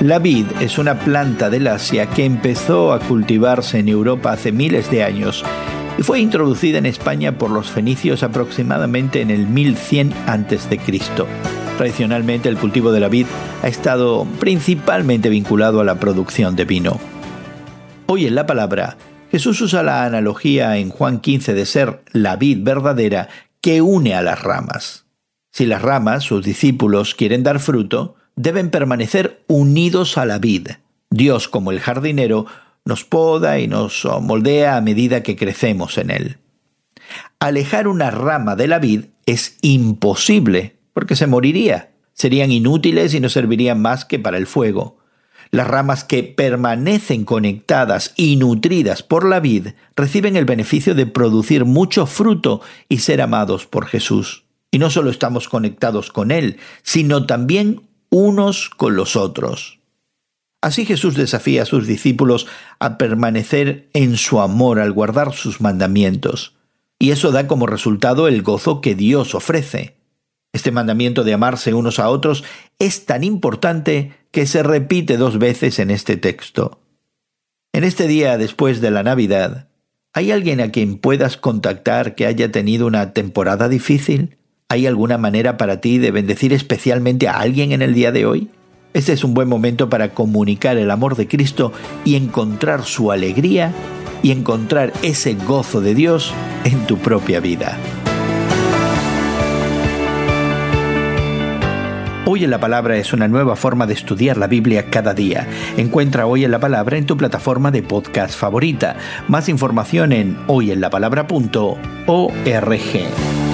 La vid es una planta del Asia que empezó a cultivarse en Europa hace miles de años y fue introducida en España por los fenicios aproximadamente en el 1100 a.C. Tradicionalmente el cultivo de la vid ha estado principalmente vinculado a la producción de vino. Hoy en la palabra, Jesús usa la analogía en Juan 15 de ser la vid verdadera que une a las ramas. Si las ramas, sus discípulos, quieren dar fruto, deben permanecer unidos a la vid. Dios, como el jardinero, nos poda y nos moldea a medida que crecemos en él. Alejar una rama de la vid es imposible, porque se moriría. Serían inútiles y no servirían más que para el fuego. Las ramas que permanecen conectadas y nutridas por la vid reciben el beneficio de producir mucho fruto y ser amados por Jesús. Y no solo estamos conectados con Él, sino también unos con los otros. Así Jesús desafía a sus discípulos a permanecer en su amor al guardar sus mandamientos, y eso da como resultado el gozo que Dios ofrece. Este mandamiento de amarse unos a otros es tan importante que se repite dos veces en este texto. En este día después de la Navidad, ¿hay alguien a quien puedas contactar que haya tenido una temporada difícil? ¿Hay alguna manera para ti de bendecir especialmente a alguien en el día de hoy? Este es un buen momento para comunicar el amor de Cristo y encontrar su alegría y encontrar ese gozo de Dios en tu propia vida. Hoy en la Palabra es una nueva forma de estudiar la Biblia cada día. Encuentra Hoy en la Palabra en tu plataforma de podcast favorita. Más información en hoyenlapalabra.org.